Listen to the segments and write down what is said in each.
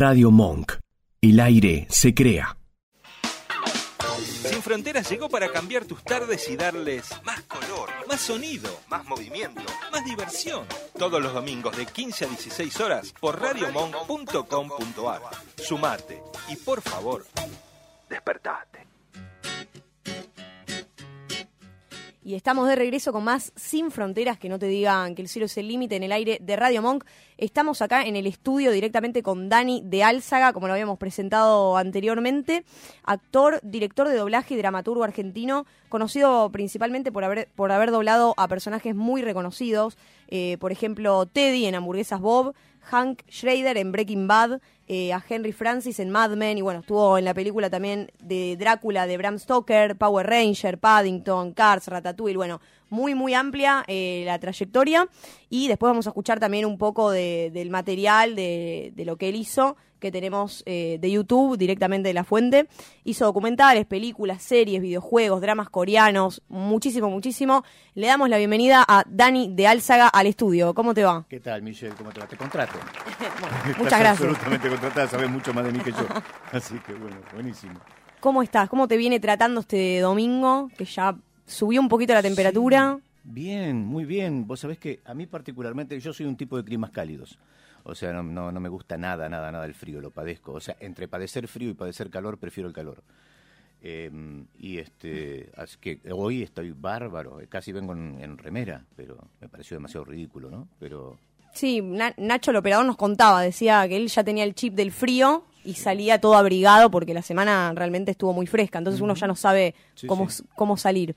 Radio Monk. El aire se crea. Sin Fronteras llegó para cambiar tus tardes y darles más color, más sonido, más movimiento, más diversión. Todos los domingos de 15 a 16 horas por radiomonk.com.ar. Sumate y por favor, despertate. Y estamos de regreso con más Sin Fronteras, que no te digan que el cielo es el límite en el aire de Radio Monk. Estamos acá en el estudio directamente con Dani de Álzaga, como lo habíamos presentado anteriormente, actor, director de doblaje y dramaturgo argentino, conocido principalmente por haber, por haber doblado a personajes muy reconocidos, eh, por ejemplo Teddy en Hamburguesas Bob, Hank Schrader en Breaking Bad, eh, a Henry Francis en Mad Men y bueno, estuvo en la película también de Drácula de Bram Stoker, Power Ranger, Paddington, Cars, Ratatouille, bueno, muy muy amplia eh, la trayectoria y después vamos a escuchar también un poco del material de, de lo que él hizo que tenemos eh, de YouTube, directamente de la fuente. Hizo documentales, películas, series, videojuegos, dramas coreanos, muchísimo, muchísimo. Le damos la bienvenida a Dani de Álzaga al estudio. ¿Cómo te va? ¿Qué tal, Michelle? ¿Cómo te va? Te contrato. muchas gracias. absolutamente contratada, sabes mucho más de mí que yo. Así que bueno, buenísimo. ¿Cómo estás? ¿Cómo te viene tratando este domingo? Que ya subió un poquito la temperatura. Bien, muy bien. Vos sabés que a mí particularmente, yo soy un tipo de climas cálidos. O sea, no, no, no me gusta nada, nada, nada el frío, lo padezco. O sea, entre padecer frío y padecer calor, prefiero el calor. Em, y este, así que hoy estoy bárbaro, casi vengo en, remera, pero me pareció demasiado ridículo, ¿no? Pero Sí, Nacho el operador nos contaba, decía que él ya tenía el chip del frío y salía todo abrigado porque la semana realmente estuvo muy fresca, entonces uno ya no sabe cómo, cómo salir.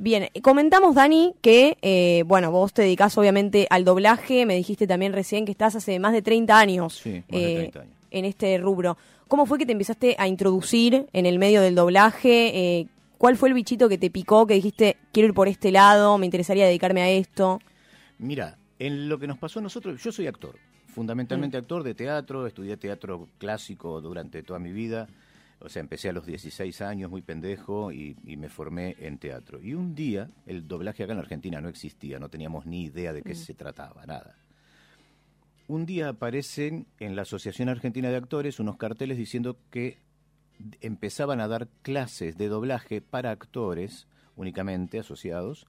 Bien, comentamos, Dani, que, eh, bueno, vos te dedicás obviamente al doblaje, me dijiste también recién que estás hace más de 30 años, eh, en este rubro. ¿Cómo fue que te empezaste a introducir en el medio del doblaje? Eh, ¿Cuál fue el bichito que te picó, que dijiste, quiero ir por este lado, me interesaría dedicarme a esto? Mira, en lo que nos pasó a nosotros, yo soy actor, fundamentalmente mm. actor de teatro, estudié teatro clásico durante toda mi vida o sea, empecé a los 16 años, muy pendejo, y, me formé en teatro. Y un día, el doblaje acá en Argentina no existía, no teníamos ni idea de qué mm. se trataba, nada. Un día aparecen en la Asociación Argentina de Actores unos carteles diciendo que empezaban a dar clases de doblaje para actores únicamente asociados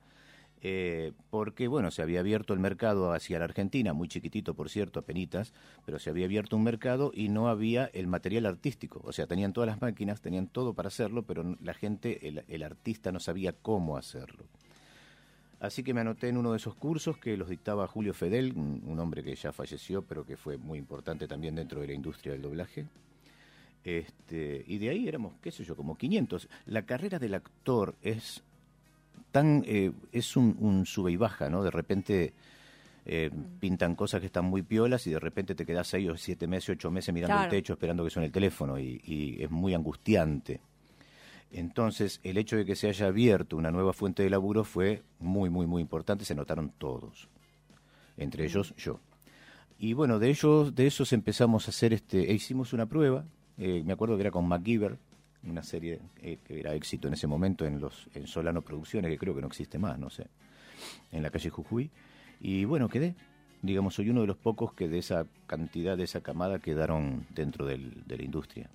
eh, porque bueno, se había abierto el mercado hacia la Argentina, muy chiquitito por cierto, penitas, pero se había abierto un mercado y no había el material artístico, o sea, tenían todas las máquinas, tenían todo para hacerlo, pero la gente, el, artista no sabía cómo hacerlo. Así que me anoté en uno de esos cursos que los dictaba Julio Fedel, un, hombre que ya falleció, pero que fue muy importante también dentro de la industria del doblaje. Este, y de ahí éramos, qué sé yo, como 500. La carrera del actor es tan eh, es un, sube y baja, ¿no? De repente eh, pintan cosas que están muy piolas y de repente te quedas seis o siete meses, ocho meses mirando el techo esperando que suene el teléfono y, es muy angustiante. Entonces, el hecho de que se haya abierto una nueva fuente de laburo fue muy, muy, muy importante. Se notaron todos, entre ellos yo. Y bueno, de ellos, de esos empezamos a hacer este, e hicimos una prueba. Eh, me acuerdo que era con MacGyver, una serie eh, que era éxito en ese momento en los en Solano Producciones, que creo que no existe más, no sé, en la calle Jujuy. Y bueno, quedé. Digamos, soy uno de los pocos que de esa cantidad, de esa camada, quedaron dentro del, de la industria.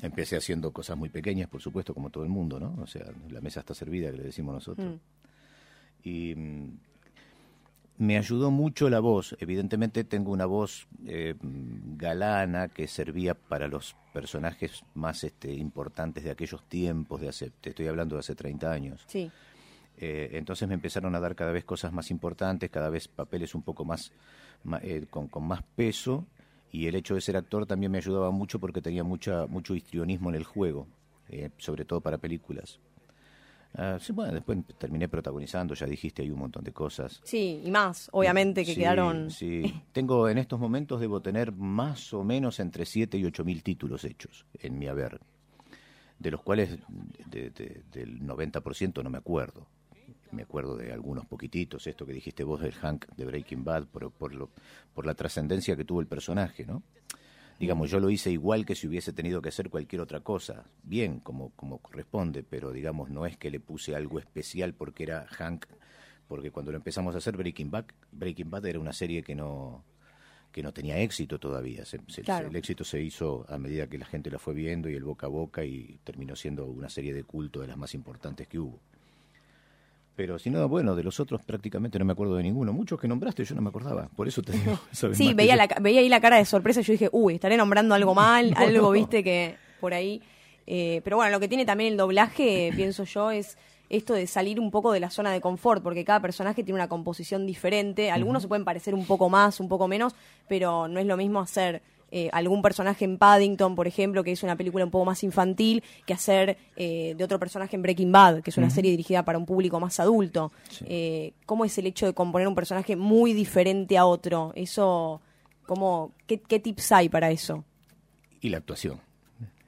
Empecé haciendo cosas muy pequeñas, por supuesto, como todo el mundo, ¿no? O sea, la mesa está servida, que le decimos nosotros. Mm. Y mm, me ayudó mucho la voz. Evidentemente tengo una voz eh, galana que servía para los personajes más este, importantes de aquellos tiempos, de hace, te estoy hablando de hace 30 años. Sí. Eh, entonces me empezaron a dar cada vez cosas más importantes, cada vez papeles un poco más, eh, con, con, más peso, y el hecho de ser actor también me ayudaba mucho porque tenía mucha, mucho histrionismo en el juego, sobre todo para películas. Ah, sí, bueno, después terminé protagonizando, ya dijiste, hay un montón de cosas. Sí, y más, obviamente, que quedaron... Sí, tengo en estos momentos, debo tener más o menos entre 7 y 8 mil títulos hechos en mi haber, de los cuales del 90% no me acuerdo. Me acuerdo de algunos poquititos, esto que dijiste vos del Hank de Breaking Bad, por, por, lo, por la trascendencia que tuvo el personaje, ¿no? Digamos, yo lo hice igual que si hubiese tenido que hacer cualquier otra cosa, bien, como, como corresponde, pero digamos, no es que le puse algo especial porque era Hank, porque cuando lo empezamos a hacer Breaking Bad, Breaking Bad era una serie que no que no tenía éxito todavía. Se- se- Claro. El éxito se hizo a medida que la gente la fue viendo y el boca a boca y terminó siendo una serie de culto de las más importantes que hubo. Pero si no, bueno, de los otros prácticamente no me acuerdo de ninguno. Muchos que nombraste yo no me acordaba. Por eso te digo. Sí, veía, la, veía ahí la cara de sorpresa y yo dije, uy, estaré nombrando algo mal, algo, viste, que por ahí. Eh, pero bueno, lo que tiene también el doblaje, pienso yo, es esto de salir un poco de la zona de confort, porque cada personaje tiene una composición diferente. Algunos se pueden parecer un poco más, un poco menos, pero no es lo mismo hacer eh, algún personaje en Paddington, por ejemplo, que es una película un poco más infantil, que hacer eh, de otro personaje en Breaking Bad, que es una serie dirigida para un público más adulto. Eh, ¿Cómo es el hecho de componer un personaje muy diferente a otro? Eso, ¿cómo, qué, ¿Qué tips hay para eso? Y la actuación.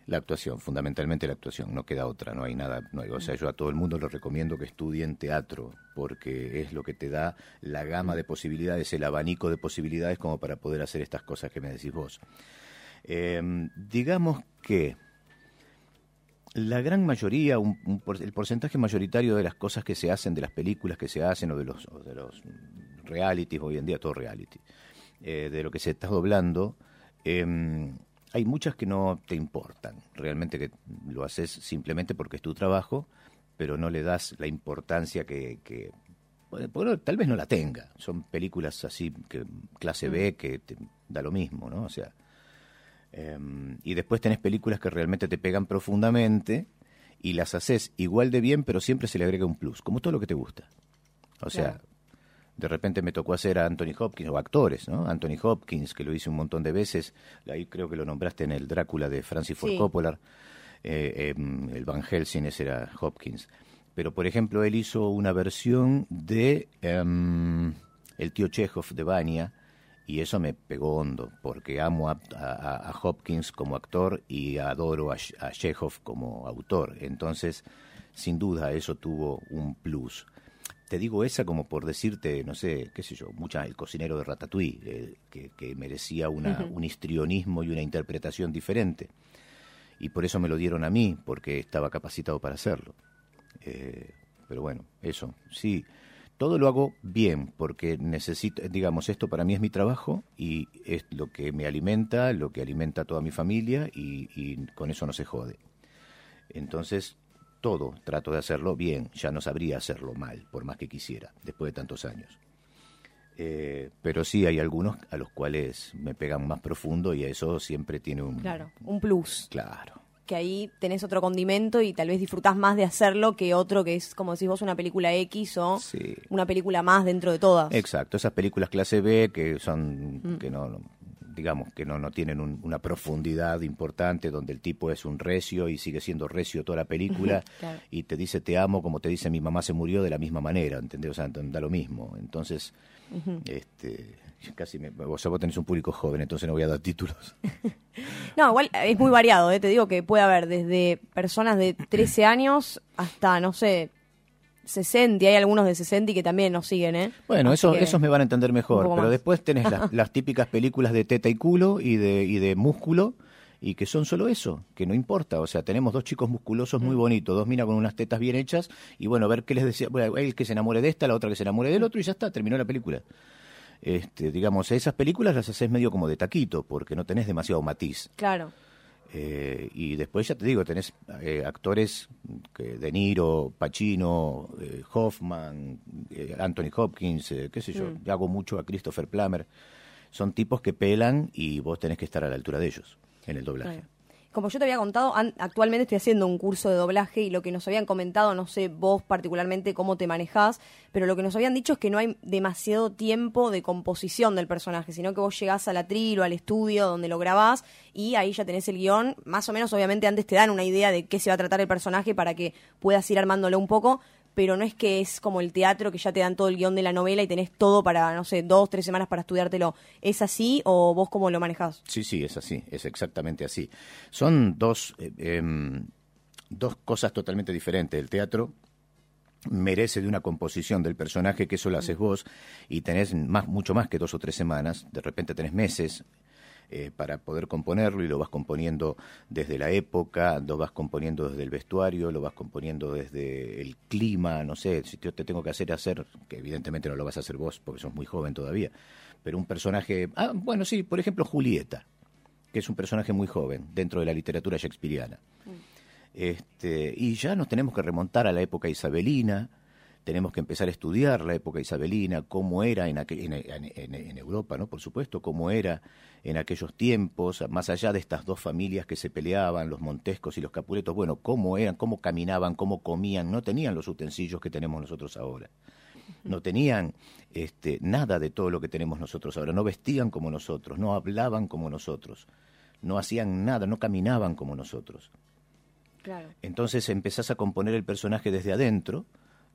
La actuación, fundamentalmente la actuación, no queda otra, no hay nada, no hay- o sea, yo a todo el mundo le recomiendo que estudien teatro, porque es lo que te da la gama de posibilidades, el abanico de posibilidades como para poder hacer estas cosas que me decís vos. Eh, digamos que la gran mayoría, un- el porcentaje mayoritario de las cosas que se hacen, de las películas que se hacen o de los, o de los realities, hoy en día todo reality, eh, de lo que se está doblando, em, hay muchas que no te importan, realmente que lo haces simplemente porque es tu trabajo, pero no le das la importancia que, que bueno, tal vez no la tenga. Son películas así que clase B que te da lo mismo, ¿no? O sea, em, y después tenés películas que realmente te pegan profundamente y las haces igual de bien, pero siempre se le agrega un plus, como todo lo que te gusta. O sea, Claro. De repente me tocó hacer a Anthony Hopkins, o actores, ¿no? Anthony Hopkins, que lo hice un montón de veces, ahí creo que lo nombraste en el Drácula de Francis Ford Sí. Coppola, eh, em, el Van Helsing, ese era Hopkins. Pero, por ejemplo, él hizo una versión de em, El tío Chekhov de Vania, y eso me pegó hondo, porque amo a, a- a Hopkins como actor y adoro a, a Chekhov como autor. Entonces, sin duda, eso tuvo un plus. Te digo esa como por decirte, no sé, qué sé yo, mucha, el cocinero de Ratatouille, eh, que, que merecía una, un histrionismo y una interpretación diferente. Y por eso me lo dieron a mí, porque estaba capacitado para hacerlo. Eh, pero bueno, eso, sí. Todo lo hago bien, porque necesito, digamos, esto para mí es mi trabajo y es lo que me alimenta, lo que alimenta a toda mi familia y, y con eso no se jode. Entonces, todo trato de hacerlo bien, ya no sabría hacerlo mal, por más que quisiera, después de tantos años. Eh, pero sí hay algunos a los cuales me pegan más profundo y eso siempre tiene un... Claro, un plus. Claro. Que ahí tenés otro condimento y tal vez disfrutás más de hacerlo que otro que es, como decís vos, una película X o Sí. una película más dentro de todas. Exacto, esas películas clase B que son, Mm. que no, no- digamos, que no, no tienen un- una profundidad importante, donde el tipo es un recio y sigue siendo recio toda la película Claro. y te dice te amo como te dice mi mamá se murió de la misma manera, ¿entendés? O sea, da lo mismo. Entonces, este, casi me, o sea, vos tenés un público joven, entonces no voy a dar títulos. No, igual es muy variado, ¿eh? te digo que puede haber desde personas de 13 años hasta, no sé, 60, y hay algunos de 60 y que también nos siguen, ¿eh? Bueno, Así eso, que- esos me van a entender mejor, pero más. después tenés las, las típicas películas de teta y culo y de, y de músculo y que son solo eso, que no importa, o sea, tenemos dos chicos musculosos Mm. muy bonitos, dos minas con unas tetas bien hechas y bueno, a ver qué les decía, bueno, él que se enamore de esta, la otra que se enamore del otro y ya está, terminó la película. Este, digamos, esas películas las haces medio como de taquito, porque no tenés demasiado matiz. Claro. Eh, y después ya te digo, tenés eh, actores que De Niro, Pacino, eh, Hoffman, eh, Anthony Hopkins, eh, qué sé yo, Mm. hago mucho a Christopher Plummer. Son tipos que pelan y vos tenés que estar a la altura de ellos en el doblaje. Claro. Como yo te había contado, actualmente estoy haciendo un curso de doblaje y lo que nos habían comentado, no sé vos particularmente cómo te manejás, pero lo que nos habían dicho es que no hay demasiado tiempo de composición del personaje, sino que vos llegás al atril o al estudio donde lo grabás y ahí ya tenés el guion. Más o menos, obviamente, antes te dan una idea de qué se va a tratar el personaje para que puedas ir armándolo un poco, pero no es que es como el teatro que ya te dan todo el guion de la novela y tenés todo para, no sé, dos, tres semanas para estudiártelo. ¿Es así o vos cómo lo manejás? Sí, sí, es así, es exactamente así. Son dos, eh, em, dos cosas totalmente diferentes. El teatro merece de una composición del personaje que eso lo haces vos y tenés más, mucho más que dos o tres semanas, de repente tenés meses. Eh, para poder componerlo y lo vas componiendo desde la época, lo vas componiendo desde el vestuario, lo vas componiendo desde el clima, no sé, si yo te tengo que hacer hacer, que evidentemente no lo vas a hacer vos porque sos muy joven todavía, pero un personaje, ah, bueno, sí, por ejemplo Julieta, que es un personaje muy joven dentro de la literatura shakespeariana. Este, y ya nos tenemos que remontar a la época isabelina, tenemos que empezar a estudiar la época isabelina, cómo era en, en, Europa, ¿no? Por supuesto, cómo era en aquellos tiempos, más allá de estas dos familias que se peleaban, los Montescos y los Capuletos, bueno, cómo eran, cómo caminaban, cómo comían, no tenían los utensilios que tenemos nosotros ahora. No tenían este, nada de todo lo que tenemos nosotros ahora, no vestían como nosotros, no hablaban como nosotros, no hacían nada, no caminaban como nosotros. Claro. Entonces empezás a componer el personaje desde adentro,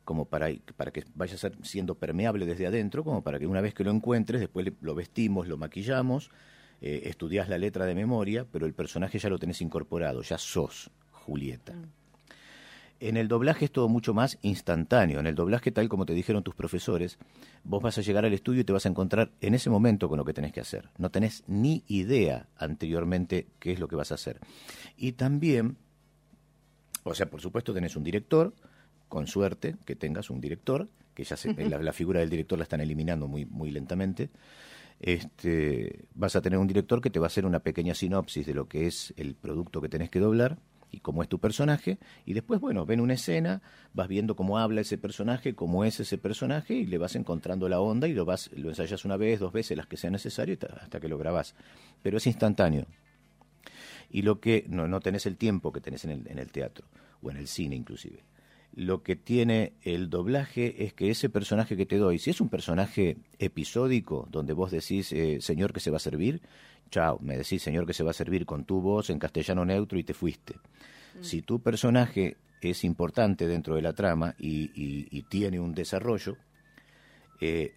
como para, para que vaya siendo permeable desde adentro, como para que una vez que lo encuentres, después lo vestimos, lo maquillamos, eh, estudias la letra de memoria, pero el personaje ya lo tenés incorporado, ya sos Julieta. Mm. En el doblaje es todo mucho más instantáneo. En el doblaje, tal como te dijeron tus profesores, vos vas a llegar al estudio y te vas a encontrar en ese momento con lo que tenés que hacer. No tenés ni idea anteriormente qué es lo que vas a hacer. Y también, o sea, por supuesto tenés un director, con suerte que tengas un director, que ya se, la, figura del director la están eliminando muy, muy lentamente. Este, vas a tener un director que te va a hacer una pequeña sinopsis de lo que es el producto que tenés que doblar y cómo es tu personaje, y después, bueno, ven una escena, vas viendo cómo habla ese personaje, cómo es ese personaje, y le vas encontrando la onda y lo vas, lo ensayas una vez, dos veces, las que sea necesario, hasta que lo grabás. Pero es instantáneo. Y lo que no, no tenés el tiempo que tenés en el, en el teatro, o en el cine inclusive lo que tiene el doblaje es que ese personaje que te doy, si es un personaje episódico, donde vos decís, eh, señor que se va a servir, chao, me decís, señor que se va a servir con tu voz en castellano neutro y te fuiste. Mm. Si tu personaje es importante dentro de la trama y, y tiene un desarrollo, eh,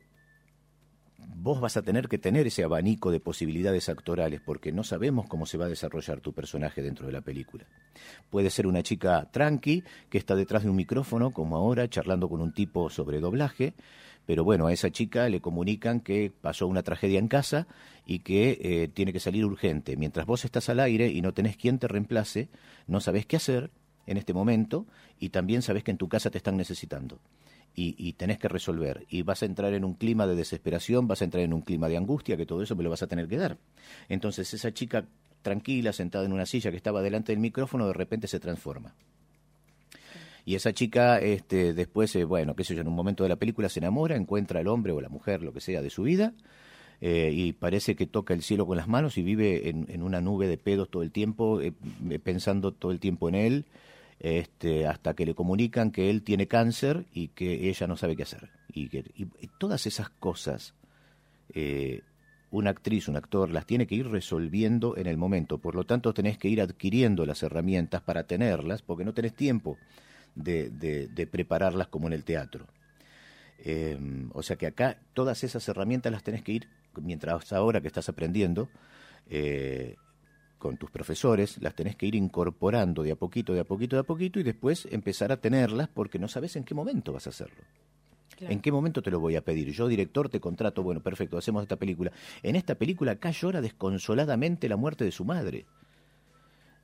vos vas a tener que tener ese abanico de posibilidades actorales porque no sabemos cómo se va a desarrollar tu personaje dentro de la película. Puede ser una chica tranqui que está detrás de un micrófono, como ahora, charlando con un tipo sobre doblaje, pero bueno, a esa chica le comunican que pasó una tragedia en casa y que eh, tiene que salir urgente. Mientras vos estás al aire y no tenés quien te reemplace, no sabés qué hacer en este momento y también sabés que en tu casa te están necesitando y, tenés que resolver. Y vas a entrar en un clima de desesperación, vas a entrar en un clima de angustia, que todo eso me lo vas a tener que dar. Entonces esa chica tranquila, sentada en una silla que estaba delante del micrófono, de repente se transforma. Y esa chica, este, después, eh, bueno, qué sé yo, en un momento de la película se enamora, encuentra al hombre o la mujer, lo que sea, de su vida, eh, y parece que toca el cielo con las manos y vive en, una nube de pedos todo el tiempo, eh, pensando todo el tiempo en él, este, hasta que le comunican que él tiene cáncer y que ella no sabe qué hacer. Y, que, todas esas cosas, eh, una actriz, un actor, las tiene que ir resolviendo en el momento. Por lo tanto, tenés que ir adquiriendo las herramientas para tenerlas, porque no tenés tiempo de, de, prepararlas como en el teatro. Em, o sea que acá todas esas herramientas las tenés que ir, mientras ahora que estás aprendiendo, eh, con tus profesores, las tenés que ir incorporando de a poquito, de a poquito, de a poquito y después empezar a tenerlas porque no sabes en qué momento vas a hacerlo. ¿En qué momento te lo voy a pedir? Yo, director, te contrato, bueno, perfecto, hacemos esta película. En esta película acá llora desconsoladamente la muerte de su madre.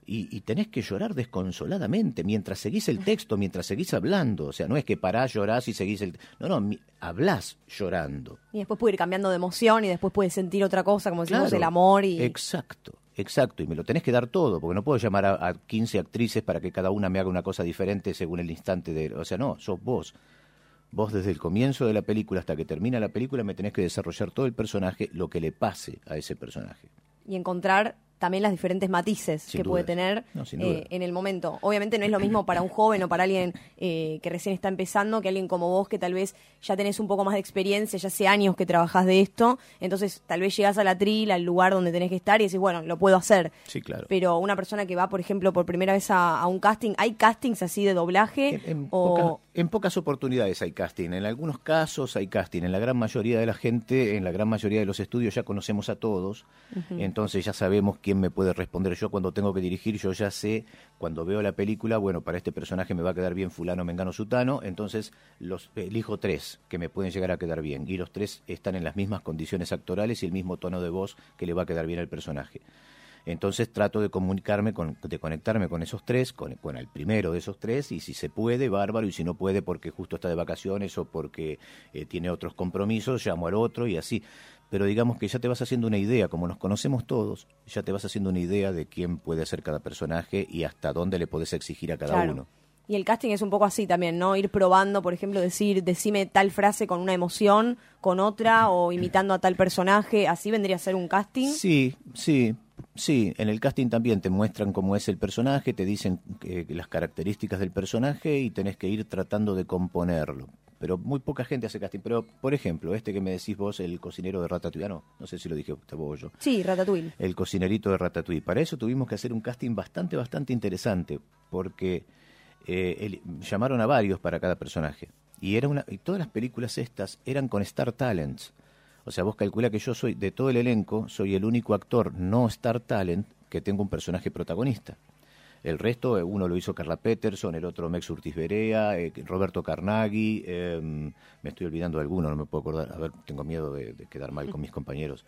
Y, tenés que llorar desconsoladamente mientras seguís el texto, mientras seguís hablando. O sea, no es que parás, llorás y seguís el... No, no, hablás llorando. Y después puede ir cambiando de emoción y después puedes sentir otra cosa, como decimos, el amor y... Exacto. Exacto, y me lo tenés que dar todo, porque no puedo llamar a, 15 actrices para que cada una me haga una cosa diferente según el instante de... O sea, no, sos vos. Vos desde el comienzo de la película hasta que termina la película me tenés que desarrollar todo el personaje, lo que le pase a ese personaje. Y encontrar también las diferentes matices que puede tener eh, en el momento. Obviamente no es lo mismo para un joven o para alguien eh, que recién está empezando que alguien como vos que tal vez ya tenés un poco más de experiencia, ya hace años que trabajás de esto, entonces tal vez llegás a la tril, al lugar donde tenés que estar y decís, bueno, lo puedo hacer. Sí, claro. Pero una persona que va, por ejemplo, por primera vez a, un casting, ¿hay castings así de doblaje? En, o... en, pocas oportunidades hay casting, en algunos casos hay casting, en la gran mayoría de la gente, en la gran mayoría de los estudios ya conocemos a todos, entonces ya sabemos quién me puede responder. Yo cuando tengo que dirigir, yo ya sé, cuando veo la película, bueno, para este personaje me va a quedar bien fulano, mengano, sutano, entonces los elijo tres que me pueden llegar a quedar bien. Y los tres están en las mismas condiciones actorales y el mismo tono de voz que le va a quedar bien al personaje. Entonces trato de comunicarme, con, de conectarme con esos tres, con, con, el primero de esos tres, y si se puede, bárbaro, y si no puede porque justo está de vacaciones o porque eh, tiene otros compromisos, llamo al otro y así. Pero digamos que ya te vas haciendo una idea, como nos conocemos todos, ya te vas haciendo una idea de quién puede ser cada personaje y hasta dónde le podés exigir a cada Claro. uno. Y el casting es un poco así también, ¿no? Ir probando, por ejemplo, decir, decime tal frase con una emoción, con otra, o imitando a tal personaje. Así vendría a ser un casting. Sí, sí, sí. En el casting también te muestran cómo es el personaje, te dicen que las características del personaje y tenés que ir tratando de componerlo. Pero muy poca gente hace casting. Pero, por ejemplo, este que me decís vos, el cocinero de Ratatouille, ah, no, no sé si lo dije usted vos o yo. Sí, Ratatouille. El cocinerito de Ratatouille. Para eso tuvimos que hacer un casting bastante, bastante interesante, porque eh, llamaron a varios para cada personaje. Y, era una, y todas las películas estas eran con Star Talents. O sea, vos calcula que yo soy, de todo el elenco, soy el único actor no Star Talent que tengo un personaje protagonista. El resto, eh, uno lo hizo Carla Peterson, el otro Mex Urtiz Berea, eh, Roberto Carnaghi, eh, me estoy olvidando de alguno, no me puedo acordar, a ver, tengo miedo de, de quedar mal con mis compañeros.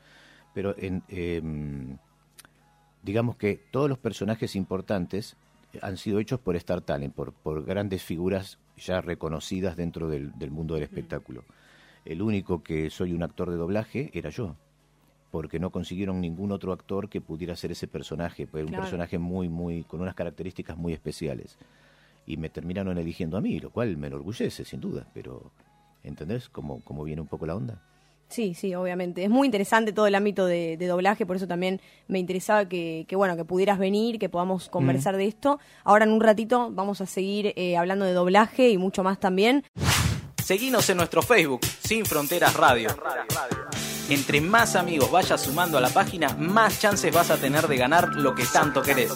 Pero en, eh, digamos que todos los personajes importantes han sido hechos por Star Talent, por, por grandes figuras ya reconocidas dentro del, del mundo del espectáculo. El único que soy un actor de doblaje era yo, porque no consiguieron ningún otro actor que pudiera ser ese personaje, pues un personaje muy, muy, con unas características muy especiales. Y me terminaron eligiendo a mí, lo cual me enorgullece, sin duda, pero ¿entendés cómo, cómo viene un poco la onda? Sí, sí, obviamente. Es muy interesante todo el ámbito de, de doblaje, por eso también me interesaba que, que, bueno, que pudieras venir, que podamos conversar de esto. Ahora en un ratito vamos a seguir eh, hablando de doblaje y mucho más también. Seguinos en nuestro Facebook, Sin Fronteras Radio. Entre más amigos vayas sumando a la página, más chances vas a tener de ganar lo que tanto querés.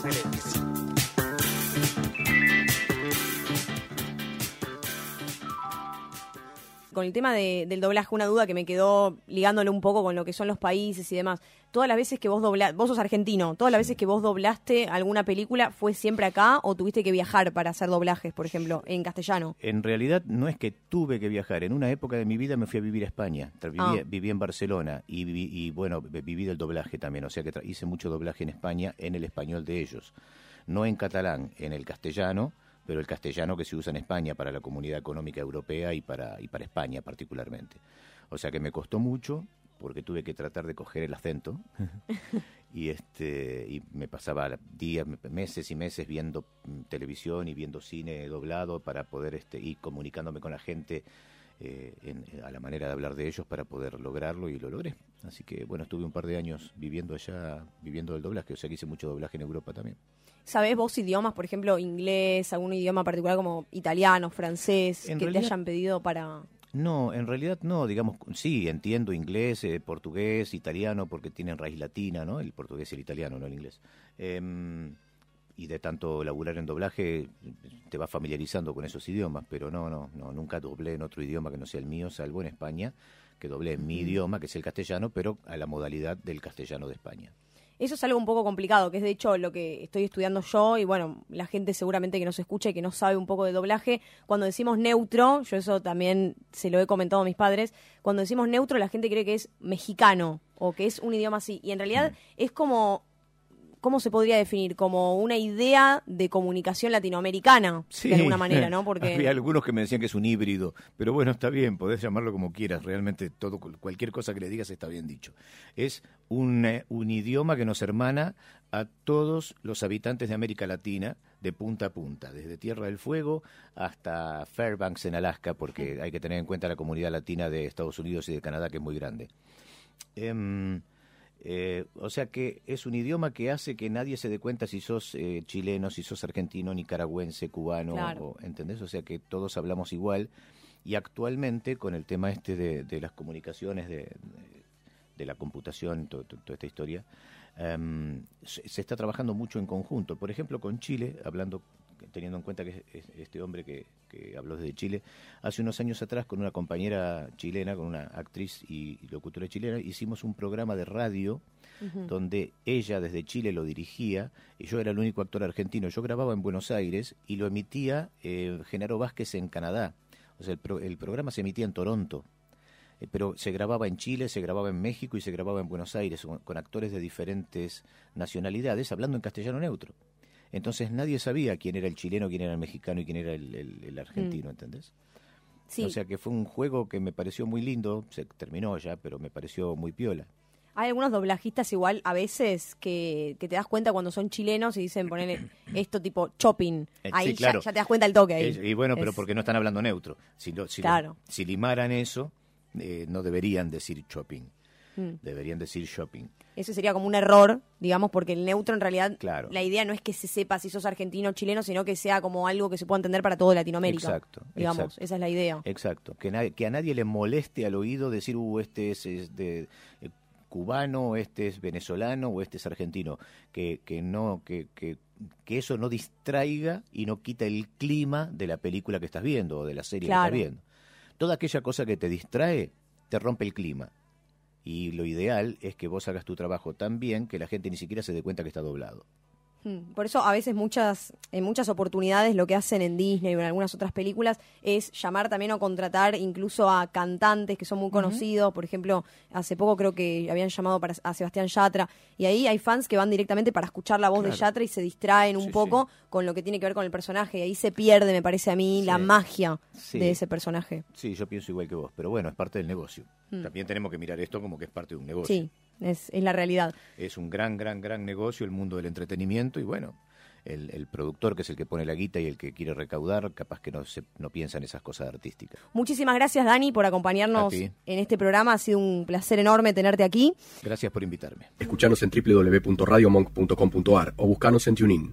Con el tema de- del doblaje, una duda que me quedó ligándole un poco con lo que son los países y demás. Todas las veces que vos doblaste, vos sos argentino, todas las veces que vos doblaste alguna película, ¿fue siempre acá o tuviste que viajar para hacer doblajes, por ejemplo, en castellano? En realidad no es que tuve que viajar. En una época de mi vida me fui a vivir a España. Viví, Ah. viví en Barcelona y, viví- y, bueno, vi- viví del doblaje también. O sea que hice mucho doblaje en España en el español de ellos. No en catalán, en el castellano, pero el castellano que se usa en España para la comunidad económica europea y para, y para España particularmente. O sea que me costó mucho porque tuve que tratar de coger el acento y este y me pasaba días meses y meses viendo mm, televisión y viendo cine doblado para poder este y comunicándome con la gente eh, en- a la manera de hablar de ellos para poder lograrlo y lo logré así que bueno estuve un par de años viviendo allá viviendo del doblaje o sea que hice mucho doblaje en Europa también ¿Sabés vos idiomas, por ejemplo, inglés, algún idioma particular como italiano, francés, En que realidad- te hayan pedido para... No, en realidad no, digamos, sí, entiendo inglés, eh, portugués, italiano, porque tienen raíz latina, ¿no? El portugués y el italiano, no el inglés. Em, y de tanto laburar en doblaje, te vas familiarizando con esos idiomas, pero no, no, no, nunca doblé en otro idioma que no sea el mío, salvo en España, que doblé en mi idioma, que es el castellano, pero a la modalidad del castellano de España. Eso es algo un poco complicado, que es de hecho lo que estoy estudiando yo y bueno, la gente seguramente que nos escucha y que no sabe un poco de doblaje, cuando decimos neutro, yo eso también se lo he comentado a mis padres, cuando decimos neutro la gente cree que es mexicano o que es un idioma así y en realidad es como ¿cómo se podría definir? Como una idea de comunicación latinoamericana, de alguna manera, ¿no? Porque Había algunos que me decían que es un híbrido, pero bueno, está bien, podés llamarlo como quieras, realmente todo cualquier cosa que le digas está bien dicho. Es un, eh, un idioma que nos hermana a todos los habitantes de América Latina de punta a punta, desde Tierra del Fuego hasta Fairbanks en Alaska, porque hay que tener en cuenta la comunidad latina de Estados Unidos y de Canadá, que es muy grande. Em, eh, o sea que es un idioma que hace que nadie se dé cuenta si sos eh, chileno, si sos argentino, nicaragüense, cubano, Claro. o- ¿entendés? O sea que todos hablamos igual. Y actualmente con el tema este de, de las comunicaciones, de, de- de la computación, to- to- toda esta historia, em, se, se está trabajando mucho en conjunto. Por ejemplo, con Chile, hablando, teniendo en cuenta que es- es este hombre que, que habló desde Chile, hace unos años atrás con una compañera chilena, con una actriz y, y locutora chilena, hicimos un programa de radio donde ella desde Chile lo dirigía y yo era el único actor argentino. Yo grababa en Buenos Aires y lo emitía eh, Genaro Vázquez en Canadá. O sea, el, pro- el programa se emitía en Toronto. Eh, pero se grababa en Chile, se grababa en México y se grababa en Buenos Aires con actores de diferentes nacionalidades hablando en castellano neutro. Entonces nadie sabía quién era el chileno, quién era el mexicano y quién era el, el- el argentino, ¿entendés? Sí. O sea que fue un juego que me pareció muy lindo, se terminó ya, pero me pareció muy piola. Hay algunos doblajistas igual a veces que, que te das cuenta cuando son chilenos y dicen ponerle esto tipo shopping. Eh, Ahí sí, claro. ya, te das cuenta el toque ahí. Es- y bueno, pero Es- porque no están hablando neutro. Si, lo- si, lo- si limaran eso, eh, no deberían decir shopping. Mm. Deberían decir shopping. Eso sería como un error, digamos, porque el neutro en realidad, Claro. la idea no es que se sepa si sos argentino o chileno, sino que sea como algo que se pueda entender para toda Latinoamérica. Exacto, Digamos, exacto. esa es la idea. Exacto. Que, na- que a nadie le moleste al oído decir, uh, este es, es de eh, cubano, este es venezolano o este es argentino. Que, que no, que, que, que eso no distraiga y no quita el clima de la película que estás viendo o de la serie Claro. que estás viendo. Toda aquella cosa que te distrae te rompe el clima. Y lo ideal es que vos hagas tu trabajo tan bien que la gente ni siquiera se dé cuenta que está doblado. Mm, Por eso a veces muchas, en muchas oportunidades lo que hacen en Disney o en algunas otras películas es llamar también o contratar incluso a cantantes que son muy conocidos. Por ejemplo, hace poco creo que habían llamado para, a Sebastián Yatra y ahí hay fans que van directamente para escuchar la voz de. Yatra y se distraen un Sí, poco con lo que tiene que ver con el personaje. Y ahí se pierde, me parece a mí, la magia de ese personaje. Sí, yo pienso igual que vos, pero bueno, es parte del negocio. También tenemos que mirar esto como que es parte de un negocio. Mm. Sí, es, es la realidad. Es un gran, gran, gran negocio el mundo del entretenimiento y bueno, el, el productor que es el que pone la guita y el que quiere recaudar, capaz que no, se, no piensa en esas cosas artísticas. Muchísimas gracias, Dani, por acompañarnos en este programa. Ha sido un placer enorme tenerte aquí. Gracias por invitarme. Escuchanos en www.radiomonk.com.ar o buscanos en TuneIn.